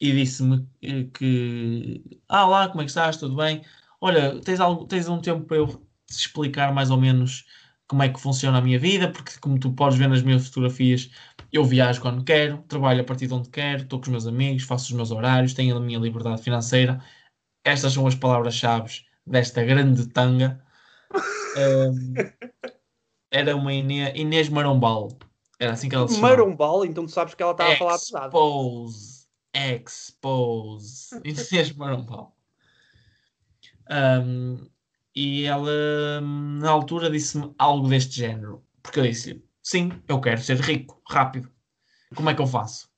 B: e disse-me que ah lá, como é que estás? Tudo bem? Olha, tens, algo, tens um tempo para eu explicar mais ou menos como é que funciona a minha vida, porque como tu podes ver nas minhas fotografias, eu viajo quando quero, trabalho a partir de onde quero, estou com os meus amigos, faço os meus horários, tenho a minha liberdade financeira. Estas são as palavras-chave desta grande tanga. Um, era uma Inês, Inês Marombal. Era assim que ela se chamava.
A: Marombal, então tu sabes que ela estava a falar pesado.
B: Expose. Expose. Inês Marombal. Um, e ela, na altura, disse-me algo deste género. Porque eu disse sim, eu quero ser rico, rápido. Como é que eu faço?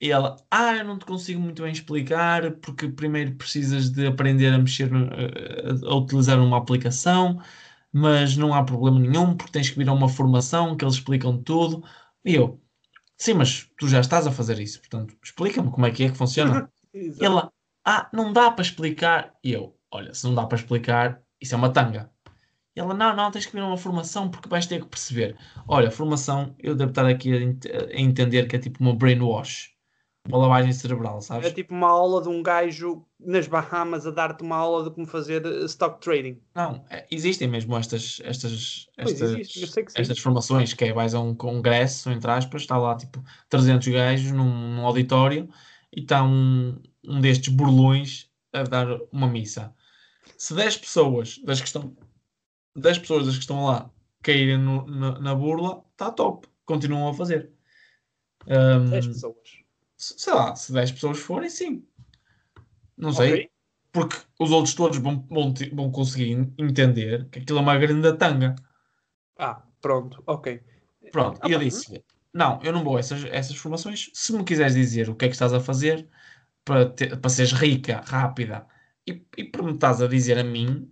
B: E ela, ah, eu não te consigo muito bem explicar, porque primeiro precisas de aprender a mexer, a, a utilizar uma aplicação, mas não há problema nenhum, porque tens que vir a uma formação que eles explicam tudo. E eu, sim, mas tu já estás a fazer isso, portanto, explica-me como é que é que funciona. ela, ah, não dá para explicar. E eu, olha, se não dá para explicar, isso é uma tanga. E ela, não, não, tens que vir a uma formação porque vais ter que perceber. Olha, formação, eu devo estar aqui a, a entender que é tipo uma brainwash uma lavagem cerebral, sabes?
A: É tipo uma aula de um gajo nas Bahamas a dar-te uma aula de como fazer eh, stock trading.
B: Não, é, existem mesmo estas, estas, estas,
A: existe,
B: estas formações, que é vais a um congresso, entre aspas, está lá tipo 300 gajos num, num auditório e está um, um destes burlões a dar uma missa. Se 10 pessoas das que estão 10 pessoas das que estão lá caírem no, na, na burla, está top. Continuam a fazer.
A: Um, 10 pessoas
B: sei lá, se 10 pessoas forem, sim. Não sei. Okay. Porque os outros todos vão, vão, vão conseguir entender que aquilo é uma grande tanga.
A: Ah, pronto, ok.
B: Pronto, ah, e eu disse: Não, eu não vou a essas, essas formações. Se me quiseres dizer o que é que estás a fazer para, ter, para seres rica, rápida e, e para me estás a dizer a mim,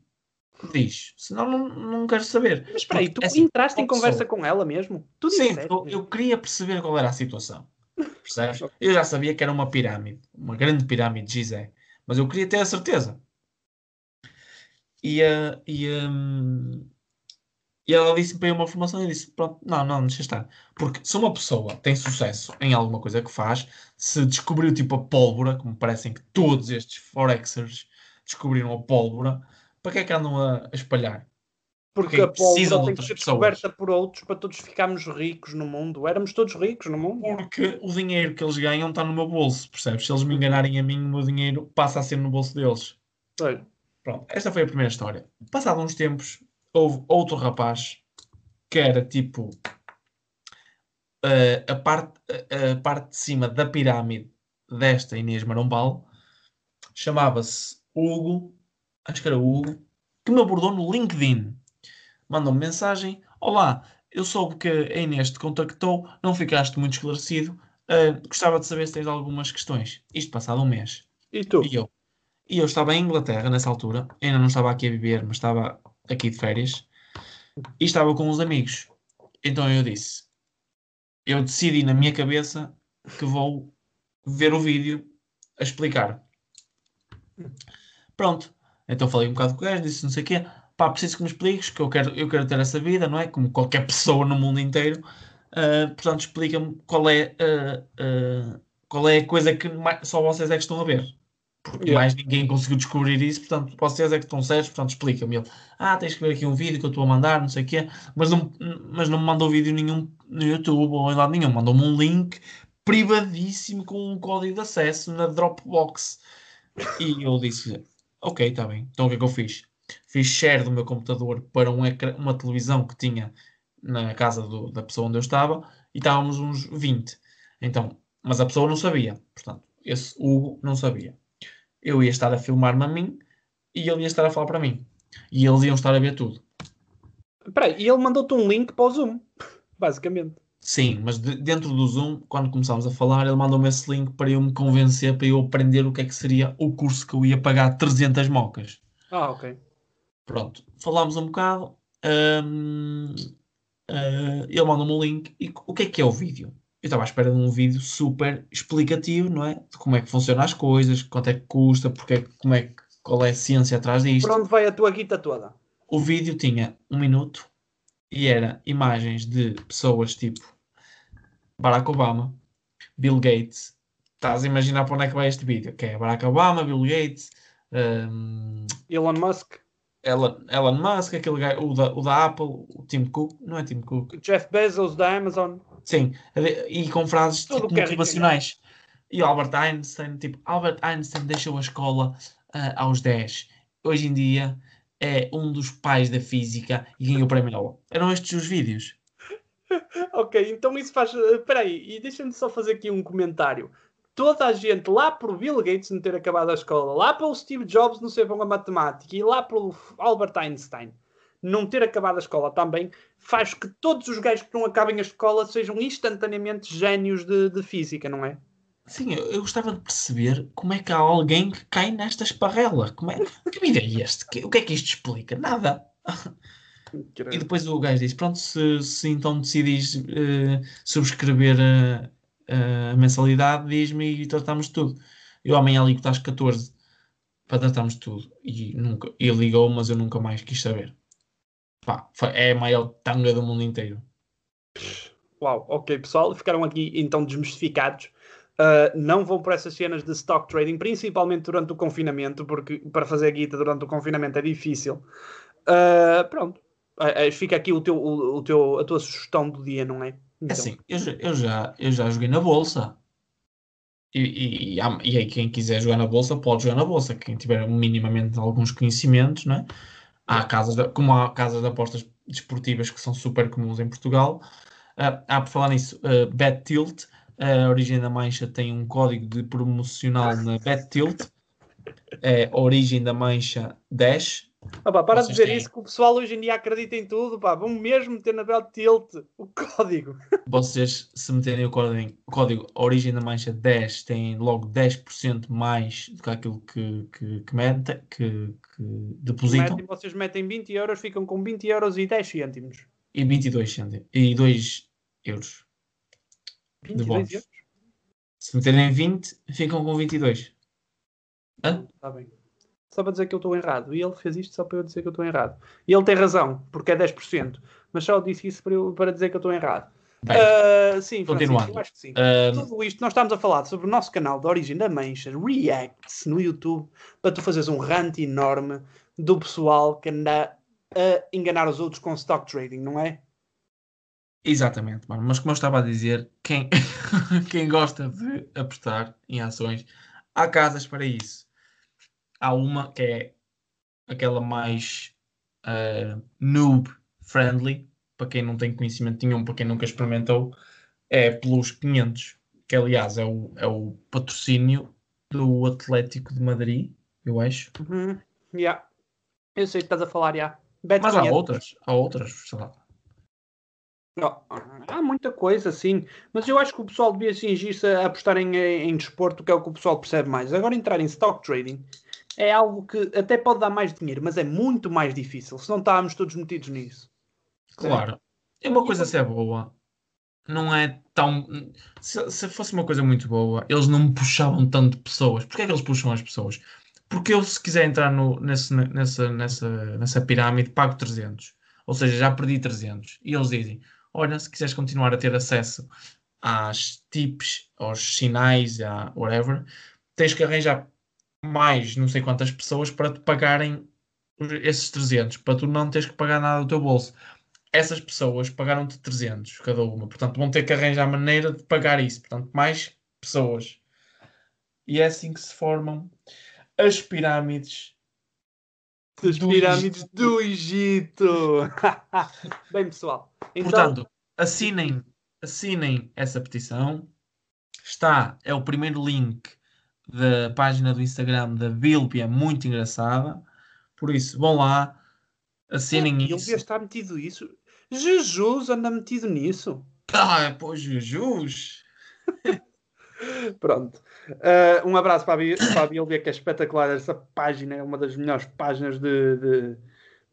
B: diz. Senão não, não quero saber.
A: Mas espera aí, tu assim, entraste em conversa com ela mesmo? Tu
B: Sim, eu, eu queria perceber qual era a situação. Percebes? Eu já sabia que era uma pirâmide, uma grande pirâmide de Gizé, mas eu queria ter a certeza. E, uh, e, um, e ela disse para uma formação e disse: Pronto, não, não, deixa estar. Porque se uma pessoa tem sucesso em alguma coisa que faz, se descobriu tipo a pólvora, como parecem que todos estes Forexers descobriram a pólvora, para que é que andam a, a espalhar?
A: Porque a pólvora tem que ser descoberta por outros para todos ficarmos ricos no mundo. Éramos todos ricos no mundo.
B: Porque o dinheiro que eles ganham está no meu bolso, percebes? Se eles me enganarem a mim, o meu dinheiro passa a ser no bolso deles. Pronto, esta foi a primeira história. Passado uns tempos, houve outro rapaz que era tipo uh, a, parte, a parte de cima da pirâmide desta Inês Marombal. Chamava-se Hugo, acho que era Hugo, que me abordou no LinkedIn mandam-me mensagem: Olá, eu soube que a Inês te contactou, não ficaste muito esclarecido. Uh, gostava de saber se tens algumas questões. Isto passado um mês.
A: E tu?
B: E eu. E eu estava em Inglaterra nessa altura, ainda não estava aqui a viver, mas estava aqui de férias, e estava com uns amigos. Então eu disse: Eu decidi na minha cabeça que vou ver o vídeo a explicar. Pronto. Então falei um bocado com o gajo, disse não sei o quê pá, preciso que me expliques, que eu quero, eu quero ter essa vida, não é? Como qualquer pessoa no mundo inteiro. Uh, portanto, explica-me qual é, uh, uh, qual é a coisa que mais, só vocês é que estão a ver. Porque yeah. mais ninguém conseguiu descobrir isso, portanto, vocês é que estão certos, portanto, explica-me. Ele, ah, tens que ver aqui um vídeo que eu estou a mandar, não sei o quê, mas não, mas não me mandou vídeo nenhum no YouTube ou em lado nenhum, mandou-me um link privadíssimo com um código de acesso na Dropbox. E eu disse ok, está bem, então o que é que eu fiz? fiz share do meu computador para um ecrã, uma televisão que tinha na casa do, da pessoa onde eu estava e estávamos uns 20. Então, mas a pessoa não sabia. Portanto, esse Hugo não sabia. Eu ia estar a filmar-me a mim e ele ia estar a falar para mim. E eles iam estar a ver tudo.
A: Espera e ele mandou-te um link para o Zoom, basicamente.
B: Sim, mas de, dentro do Zoom, quando começámos a falar, ele mandou-me esse link para eu me convencer, para eu aprender o que é que seria o curso que eu ia pagar 300 mocas.
A: Ah, ok.
B: Pronto, falámos um bocado. Uh, ele mandou-me um link. E o que é que é o vídeo? Eu estava à espera de um vídeo super explicativo, não é? De como é que funcionam as coisas, quanto é que custa, porque, é como é, qual é a ciência atrás disto.
A: Por onde vai a tua guita toda?
B: O vídeo tinha um minuto e era imagens de pessoas tipo Barack Obama, Bill Gates. Estás a imaginar para onde é que vai este vídeo? Que é Barack Obama, Bill Gates, um...
A: Elon Musk.
B: Elon, Elon Musk, aquele gajo, o da, o da Apple, o Tim Cook, não é Tim Cook?
A: Jeff Bezos da Amazon.
B: Sim, e com frases tipo, motivacionais. E o Albert Einstein, tipo, Albert Einstein deixou a escola uh, aos 10. Hoje em dia é um dos pais da física e ganhou o prémio Nobel. Eram estes os vídeos.
A: ok, então isso faz. Espera aí, e deixa-me só fazer aqui um comentário toda a gente lá por Bill Gates não ter acabado a escola, lá pelo Steve Jobs não ser bom a matemática e lá pelo Albert Einstein não ter acabado a escola também, faz que todos os gajos que não acabem a escola sejam instantaneamente génios de, de física, não é?
B: Sim, eu, eu, gostava de perceber como é que há alguém que cai nesta esparrela. Como é, que vida é este? Que, o que é que isto explica? Nada. E depois o gajo diz: Pronto, se, se então decidis uh, subscrever uh, a mensalidade, diz-me e tratamos de tudo. Eu amanhã ligo-te às 14 para tratarmos de tudo. E nunca, ele ligou, mas eu nunca mais quis saber. Pá, é a maior tanga do mundo inteiro.
A: Uau, ok pessoal, ficaram aqui então desmistificados. Uh, não vão por essas cenas de stock trading, principalmente durante o confinamento, porque para fazer guita durante o confinamento é difícil. Uh, pronto, uh, fica aqui o teu, o, o, teu, a tua sugestão do dia, não é?
B: É então. Assim, eu, eu, já, eu já joguei na bolsa. E, e, e, e, aí quem quiser jogar na bolsa pode jogar na bolsa. Quem tiver minimamente alguns conhecimentos, né? há casas de, como há casas de apostas desportivas que são super comuns em Portugal. Há por falar nisso, uh, BetTilt, a Origem da Mancha tem um código de promocional na BetTilt, é Origem da Mancha 10,
A: ah, pá, para Vocês de dizer têm... isso que o pessoal hoje em dia acredita em tudo, pá. Vão mesmo meter na Belt Tilt o código.
B: Vocês, se meterem o código, o código Origem da Mancha 10, têm logo 10% mais do que aquilo que, que, que, mete, que, que depositam.
A: Metem, vocês metem 20 euros, ficam com 20 euros e 10 cêntimos.
B: E 22 cêntimos. E 2 euros. 22 euros? Se meterem 20, ficam com 22.
A: Hã? Está bem só para dizer que eu estou errado. E ele fez isto só para eu dizer que eu estou errado. E ele tem razão, porque é 10%. Mas só disse isso para, eu, para dizer que eu estou errado. Bem, uh, sim, continuando. eu acho que sim. Uh... Tudo isto, nós estamos a falar sobre o nosso canal de Origem da Mancha, Reacts, no YouTube, para tu fazeres um rant enorme do pessoal que anda a enganar os outros com stock trading, não é?
B: Exatamente, mano. Mas como eu estava a dizer, quem, quem gosta de apostar em ações, há casas para isso há uma que é aquela mais uh, noob friendly, para quem não tem conhecimento nenhum, para quem nunca experimentou, é Plus 500, que aliás é o, é o patrocínio do Atlético de Madrid, eu acho.
A: Uhum. Yeah. Eu sei que estás a falar, já.
B: Yeah. Mas há outras, há outras, sei lá.
A: Há muita coisa, sim. Mas eu acho que o pessoal devia cingir-se a apostar em, em desporto, que é o que o pessoal percebe mais. Agora entrar em stock trading é algo que até pode dar mais dinheiro, mas é muito mais difícil se não estávamos todos metidos nisso.
B: Claro. É uma coisa se é boa. Não é tão. Se, se, fosse uma coisa muito boa, eles não me puxavam tanto pessoas. Porquê é que eles puxam as pessoas? Porque eu, se quiser entrar no, nesse, nessa, nessa, nessa pirâmide, pago 300. Ou seja, já perdi 300. E eles dizem: Olha, se quiseres continuar a ter acesso às tips, aos sinais, a whatever, tens que arranjar mais não sei quantas pessoas para te pagarem esses 300, para tu não teres que pagar nada do teu bolso. Essas pessoas pagaram-te 300 cada uma, portanto vão ter que arranjar maneira de pagar isso, portanto mais pessoas. E é assim que se formam as pirâmides
A: as pirâmides do Egito. Bem, pessoal.
B: Então... Portanto, assinem, assinem essa petição. Está, é o primeiro link da página do Instagram da Bilby é muito engraçada. Por isso, vão lá, assinem
A: é, isso. Ele está metido isso. Jesus anda metido nisso.
B: Ah, pô, Jesus!
A: Pronto. Uh, um abraço para a, Bilby, que é espetacular. Essa página é uma das melhores páginas de, de,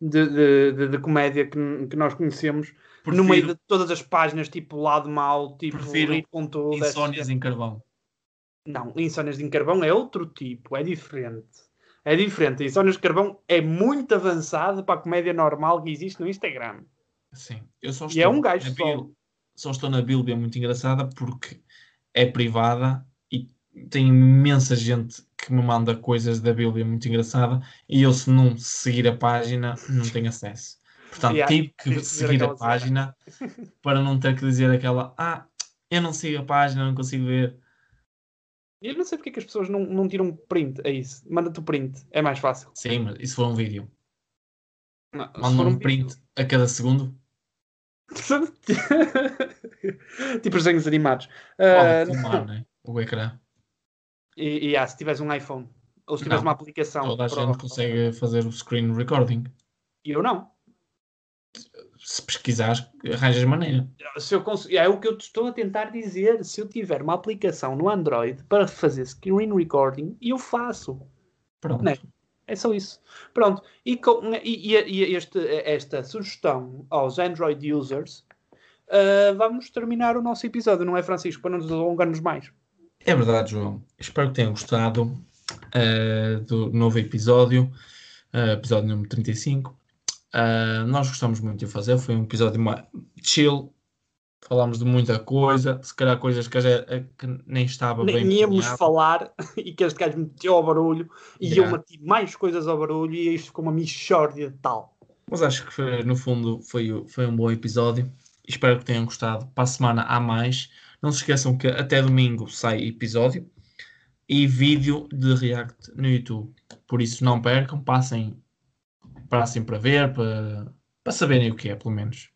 A: de, de, de comédia que, que nós conhecemos. Prefiro, no meio de todas as páginas, tipo lado mal, tipo
B: prefiro Insónias em Carvão.
A: Não, Insónias de Carvão é outro tipo, é diferente. É diferente. Insónias de Carvão é muito avançado para a comédia normal que existe no Instagram.
B: Sim, eu só estou. E é um gajo só. Só estou na Bíblia muito engraçada porque é privada tem imensa gente que me manda coisas da Bíblia muito engraçada e eu, se não seguir a página, não tenho acesso. Portanto, yeah, tive que seguir a página para não ter que dizer aquela ah, eu não sigo a página, não consigo ver.
A: Eu não sei porque é que as pessoas não, não tiram print a isso. Manda-te o print, é mais fácil.
B: Sim, mas isso for um vídeo. Manda um, um print vídeo. a cada segundo.
A: tipo os desenhos animados.
B: Pode uh, filmar, né? O ecrã.
A: E, e ah, se tiveres um iPhone ou se tiveres não, uma aplicação.
B: Toda a gente consegue fazer o screen recording.
A: E eu não.
B: Se pesquisares, arranjas maneira.
A: Se eu cons... É o que eu te estou a tentar dizer. Se eu tiver uma aplicação no Android para fazer screen recording, eu faço.
B: Pronto. Né?
A: É só isso. Pronto. E, com, e, e este, esta sugestão aos Android users, uh, vamos terminar o nosso episódio, não é, Francisco? Para não nos alongarmos mais.
B: É verdade, João. Espero que tenham gostado uh, do novo episódio, uh, episódio número 35. Uh, nós gostamos muito de fazer, foi um episódio mais chill. Falámos de muita coisa, se calhar coisas que, que nem estava nem bem.
A: Nem íamos falar e que este gajo meteu ao barulho e yeah. eu meti mais coisas ao barulho e isto ficou uma mixórdia tal.
B: Mas acho que foi, no fundo foi, foi um bom episódio. Espero que tenham gostado. Para a semana há mais. Não se esqueçam que até domingo sai episódio e vídeo de React no YouTube. Por isso não percam, passem, passem para ver, para, para saberem o que é, pelo menos.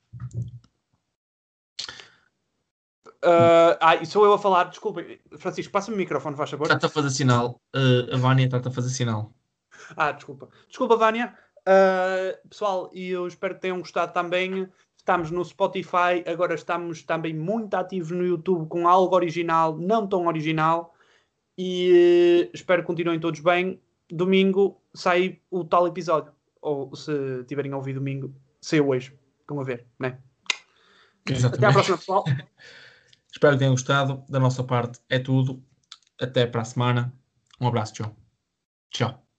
A: Uh, ah, sou eu a falar, desculpa, Francisco, passa-me o microfone, faz favor.
B: Está-te a fazer sinal. Uh, a Vânia está-te a fazer sinal.
A: Ah, desculpa. Desculpa, Vânia. Uh, pessoal, e eu espero que tenham gostado também. Estamos no Spotify, agora estamos também muito ativos no YouTube com algo original, não tão original. E uh, espero que continuem todos bem. Domingo sai o tal episódio. Ou se tiverem a ouvir domingo, saiu hoje. Estão a ver, né?
B: Exatamente. Até à próxima, pessoal. espero que tenham gostado. Da nossa parte é tudo. Até para a semana. Um abraço, João. Tchau.